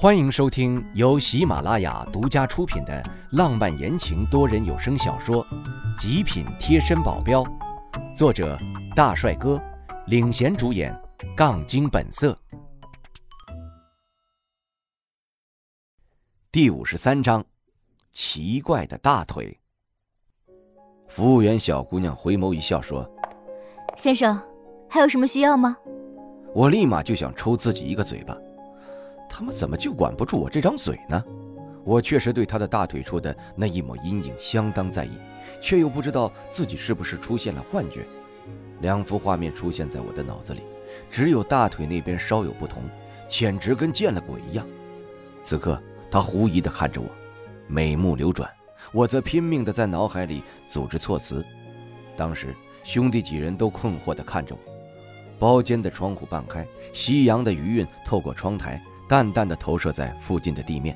欢迎收听由喜马拉雅独家出品的浪漫言情多人有声小说《极品贴身保镖》，作者大帅哥领衔主演，杠精本色。第五十三章，奇怪的大腿。服务员小姑娘回眸一笑说：“先生，还有什么需要吗？”我立马就想抽自己一个嘴巴。他们怎么就管不住我这张嘴呢？我确实对他的大腿处的那一抹阴影相当在意，却又不知道自己是不是出现了幻觉。两幅画面出现在我的脑子里，只有大腿那边稍有不同，简直跟见了鬼一样。此刻他狐疑地看着我，美目流转，我则拼命地在脑海里组织措辞。当时兄弟几人都困惑地看着我。包间的窗户半开，夕阳的余韵透过窗台。淡淡的投射在附近的地面，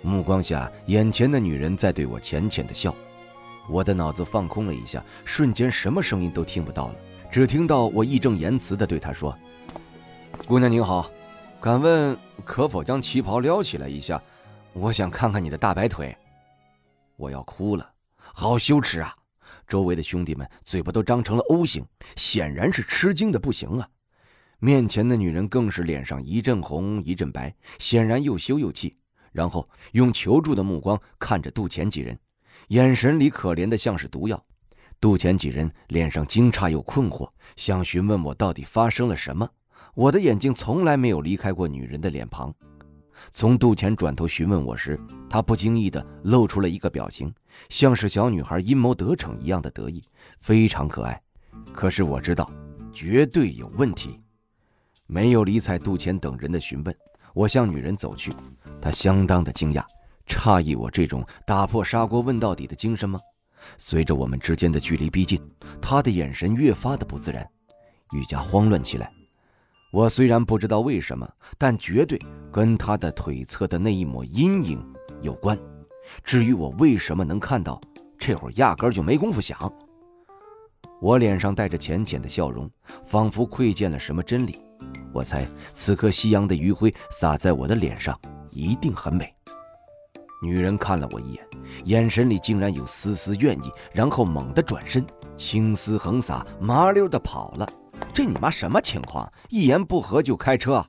目光下，眼前的女人在对我浅浅的笑。我的脑子放空了一下，瞬间什么声音都听不到了，只听到我义正言辞的对她说：“姑娘您好，敢问可否将旗袍撩起来一下？我想看看你的大白腿。”我要哭了，好羞耻啊！周围的兄弟们嘴巴都张成了 O 型，显然是吃惊的不行啊。面前的女人更是脸上一阵红一阵白，显然又羞又气，然后用求助的目光看着杜前几人，眼神里可怜的像是毒药。杜前几人脸上惊诧又困惑，想询问我到底发生了什么。我的眼睛从来没有离开过女人的脸庞。从杜前转头询问我时，他不经意的露出了一个表情，像是小女孩阴谋得逞一样的得意，非常可爱。可是我知道，绝对有问题。没有理睬杜钱等人的询问，我向女人走去。她相当的惊讶，诧异我这种打破砂锅问到底的精神吗？随着我们之间的距离逼近，她的眼神越发的不自然，愈加慌乱起来。我虽然不知道为什么，但绝对跟她的腿侧的那一抹阴影有关。至于我为什么能看到，这会儿压根就没工夫想。我脸上带着浅浅的笑容，仿佛窥见了什么真理。我猜，此刻夕阳的余晖洒在我的脸上，一定很美。女人看了我一眼，眼神里竟然有丝丝怨意，然后猛地转身，青丝横洒，麻溜的跑了。这你妈什么情况？一言不合就开车？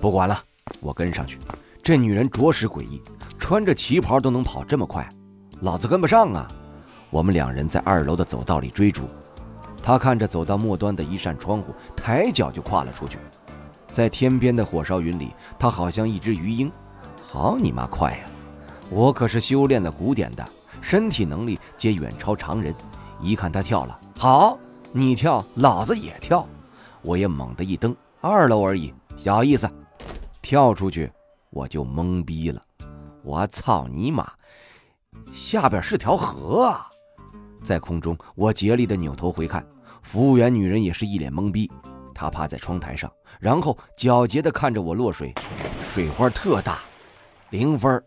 不管了，我跟上去。这女人着实诡异，穿着旗袍都能跑这么快，老子跟不上啊！我们两人在二楼的走道里追逐。他看着走到末端的一扇窗户，抬脚就跨了出去。在天边的火烧云里，他好像一只鱼鹰。好你妈快呀！我可是修炼了古典的，身体能力皆远超常人。一看他跳了，好，你跳，老子也跳。我也猛地一蹬，二楼而已，小意思。跳出去，我就懵逼了。我操你妈！下边是条河啊！在空中，我竭力的扭头回看。服务员女人也是一脸懵逼，她趴在窗台上，然后皎洁地看着我落水，水花特大，零分。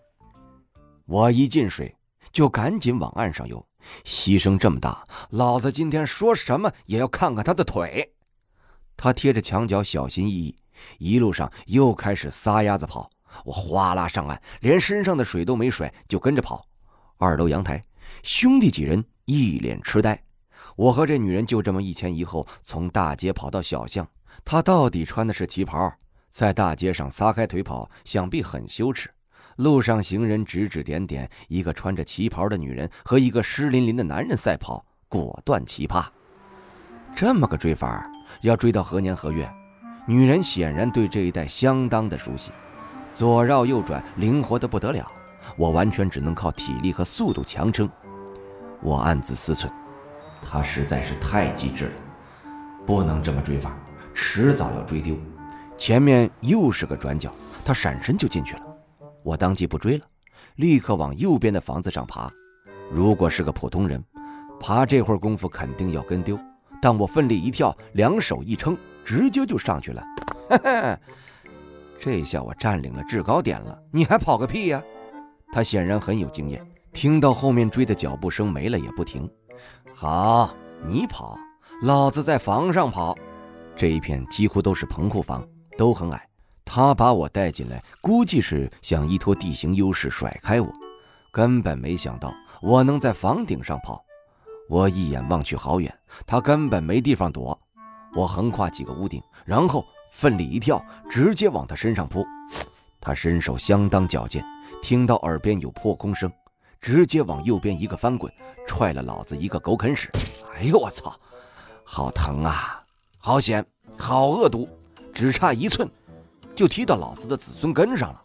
我一进水就赶紧往岸上游，牺牲这么大，老子今天说什么也要看看她的腿。她贴着墙角小心翼翼，一路上又开始撒丫子跑。我哗啦上岸，连身上的水都没甩，就跟着跑。二楼阳台，兄弟几人一脸痴呆。我和这女人就这么一前一后从大街跑到小巷。她到底穿的是旗袍，在大街上撒开腿跑，想必很羞耻。路上行人指指点点，一个穿着旗袍的女人和一个湿淋淋的男人赛跑，果断奇葩。这么个追法，要追到何年何月？女人显然对这一带相当的熟悉，左绕右转，灵活的不得了。我完全只能靠体力和速度强撑。我暗自思忖。他实在是太机智了，不能这么追法，迟早要追丢。前面又是个转角，他闪身就进去了。我当即不追了，立刻往右边的房子上爬。如果是个普通人，爬这会儿功夫肯定要跟丢。但我奋力一跳，两手一撑，直接就上去了。哈哈，这下我占领了制高点了，你还跑个屁呀！他显然很有经验，听到后面追的脚步声没了也不停。好，你跑，老子在房上跑。这一片几乎都是棚户房，都很矮，他把我带进来，估计是想依托地形优势甩开我，根本没想到我能在房顶上跑。我一眼望去好远，他根本没地方躲。我横跨几个屋顶，然后奋力一跳，直接往他身上扑。他身手相当矫健，听到耳边有破空声，直接往右边一个翻滚，踹了老子一个狗啃屎！哎呦我操，好疼啊！好险，好恶毒，只差一寸。就踢到老子的子孙根上了，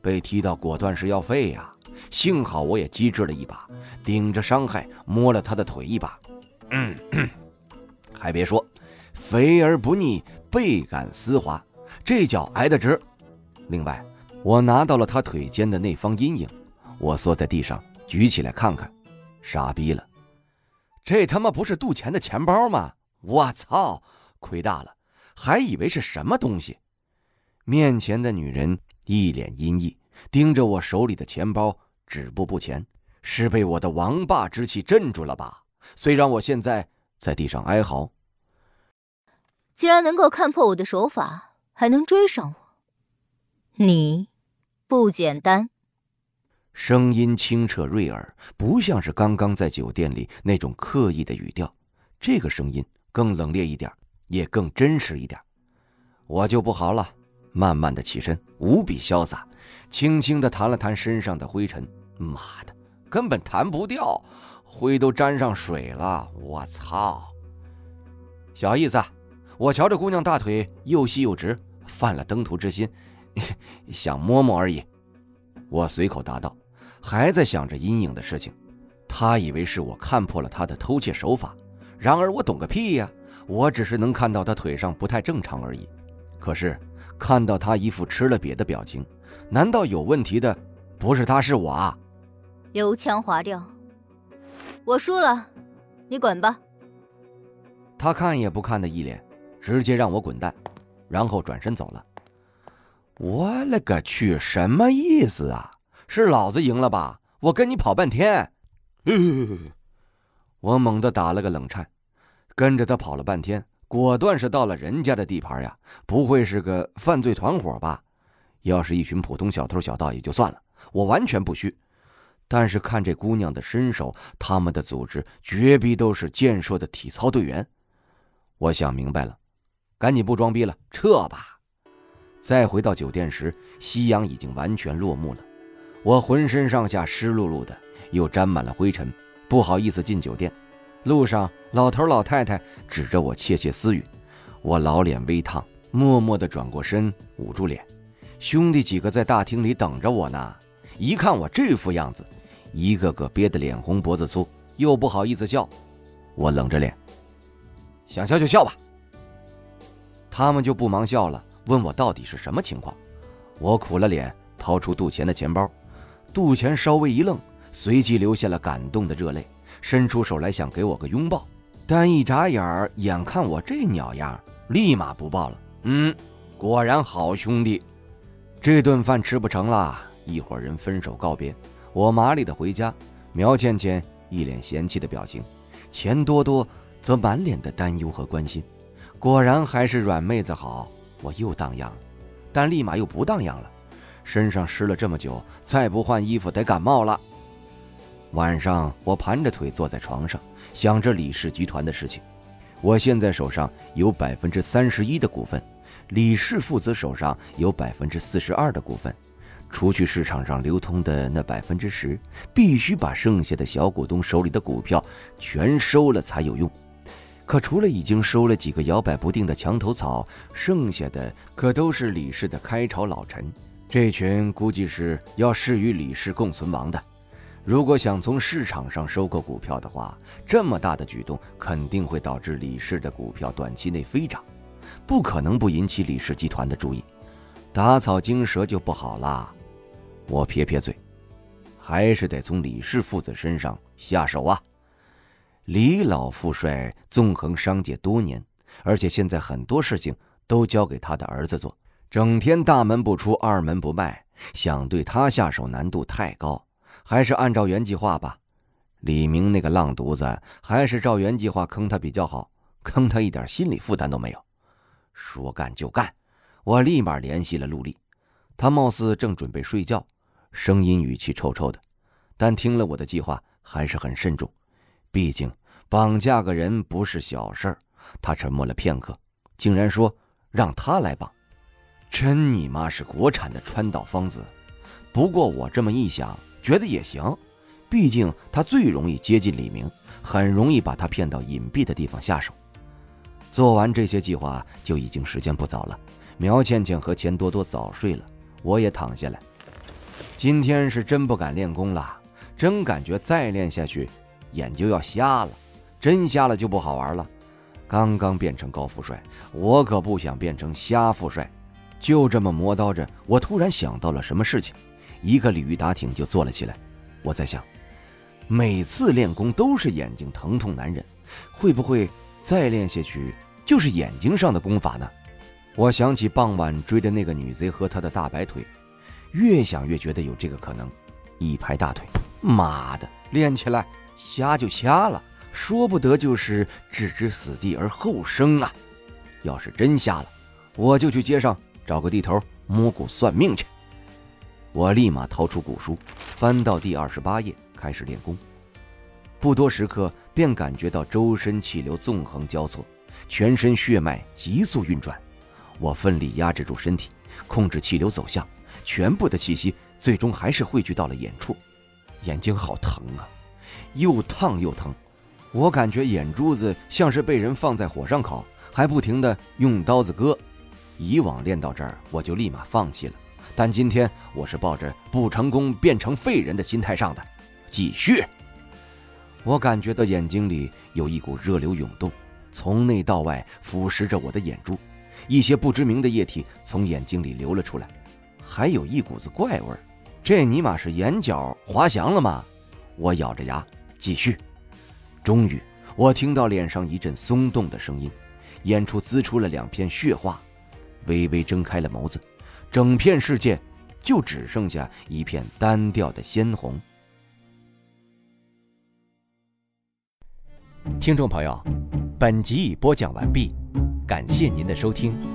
被踢到果断是要废呀！幸好我也机智了一把，顶着伤害摸了他的腿一把。嗯，还别说，肥而不腻，倍感丝滑，这脚挨得直。另外，我拿到了他腿间的那方阴影，我缩在地上举起来看看，傻逼了，这他妈不是杜钱的钱包吗？我操，亏大了，还以为是什么东西。面前的女人一脸阴翳，盯着我手里的钱包，止步不前，是被我的王霸之气镇住了吧？虽然我现在在地上哀嚎，既然能够看破我的手法，还能追上我，你不简单。声音清澈锐耳，不像是刚刚在酒店里那种刻意的语调，这个声音更冷冽一点，也更真实一点。我就不好了。慢慢的起身，无比潇洒，轻轻的弹了弹身上的灰尘。妈的，根本弹不掉，灰都沾上水了。我操！小意思，我瞧这姑娘大腿又细又直，犯了登徒之心，想摸摸而已。我随口答道，还在想着阴影的事情。他以为是我看破了他的偷窃手法，然而我懂个屁呀！我只是能看到他腿上不太正常而已。可是。看到他一副吃了瘪的表情，难道有问题的不是他是我啊？油腔滑调，我输了，你滚吧。他看也不看的一脸，直接让我滚蛋，然后转身走了。我勒个去，什么意思啊？是老子赢了吧？我跟你跑半天，我猛地打了个冷颤，跟着他跑了半天。果断是到了人家的地盘呀，不会是个犯罪团伙吧？要是一群普通小偷小盗也就算了，我完全不虚。但是看这姑娘的身手，他们的组织绝逼都是健硕的体操队员。我想明白了，赶紧不装逼了，撤吧。再回到酒店时，夕阳已经完全落幕了，我浑身上下湿漉漉的，又沾满了灰尘，不好意思进酒店。路上，老头老太太指着我窃窃私语，我老脸微烫，默默地转过身，捂住脸。兄弟几个在大厅里等着我呢，一看我这副样子，一个个憋得脸红脖子粗，又不好意思笑。我冷着脸，想笑就笑吧。他们就不忙笑了，问我到底是什么情况。我苦了脸，掏出杜钱的钱包。杜钱稍微一愣，随即流下了感动的热泪。伸出手来想给我个拥抱，但一眨眼儿，眼看我这鸟样，立马不抱了。嗯，果然好兄弟，这顿饭吃不成了。一伙人分手告别，我麻利的回家。苗倩倩一脸嫌弃的表情，钱多多则满脸的担忧和关心。果然还是软妹子好，我又荡漾了，但立马又不荡漾了。身上湿了这么久，再不换衣服得感冒了。晚上，我盘着腿坐在床上，想着李氏集团的事情。我现在手上有百分之三十一的股份，李氏父子手上有百分之四十二的股份。除去市场上流通的那百分之十，必须把剩下的小股东手里的股票全收了才有用。可除了已经收了几个摇摆不定的墙头草，剩下的可都是李氏的开朝老臣。这群估计是要誓与李氏共存亡的。如果想从市场上收购股票的话，这么大的举动肯定会导致李氏的股票短期内飞涨，不可能不引起李氏集团的注意。打草惊蛇就不好啦。我撇撇嘴，还是得从李氏父子身上下手啊。李老富帅纵横商界多年，而且现在很多事情都交给他的儿子做，整天大门不出二门不迈，想对他下手难度太高。还是按照原计划吧，李明那个浪犊子，还是照原计划坑他比较好，坑他一点心理负担都没有。说干就干，我立马联系了陆丽，她貌似正准备睡觉，声音语气臭臭的，但听了我的计划还是很慎重，毕竟绑架个人不是小事儿。她沉默了片刻，竟然说让他来绑，真你妈是国产的川岛芳子。不过我这么一想，觉得也行，毕竟他最容易接近李明，很容易把他骗到隐蔽的地方下手。做完这些计划，就已经时间不早了。苗倩倩和钱多多早睡了，我也躺下来。今天是真不敢练功了，真感觉再练下去，眼就要瞎了。真瞎了就不好玩了。刚刚变成高富帅，我可不想变成瞎富帅。就这么磨叨着，我突然想到了什么事情，一个鲤鱼打挺就坐了起来。我在想，每次练功都是眼睛疼痛难忍，会不会再练下去？就是眼睛上的功法呢。我想起傍晚追的那个女贼和她的大白腿，越想越觉得有这个可能。一拍大腿，妈的，练起来瞎就瞎了，说不得就是置之死地而后生啊！要是真瞎了，我就去街上找个地头摸骨算命去。我立马掏出古书，翻到第二十八页，开始练功。不多时刻，便感觉到周身气流纵横交错。全身血脉急速运转，我奋力压制住身体，控制气流走向，全部的气息最终还是汇聚到了眼处。眼睛好疼啊，又烫又疼，我感觉眼珠子像是被人放在火上烤，还不停的用刀子割。以往练到这儿，我就立马放弃了，但今天我是抱着不成功变成废人的心态上的，继续。我感觉到眼睛里有一股热流涌动。从内到外腐蚀着我的眼珠，一些不知名的液体从眼睛里流了出来，还有一股子怪味儿。这尼玛是眼角滑翔了吗？我咬着牙继续。终于，我听到脸上一阵松动的声音，眼处滋出了两片血花，微微睁开了眸子，整片世界就只剩下一片单调的鲜红。听众朋友。本集已播讲完毕，感谢您的收听。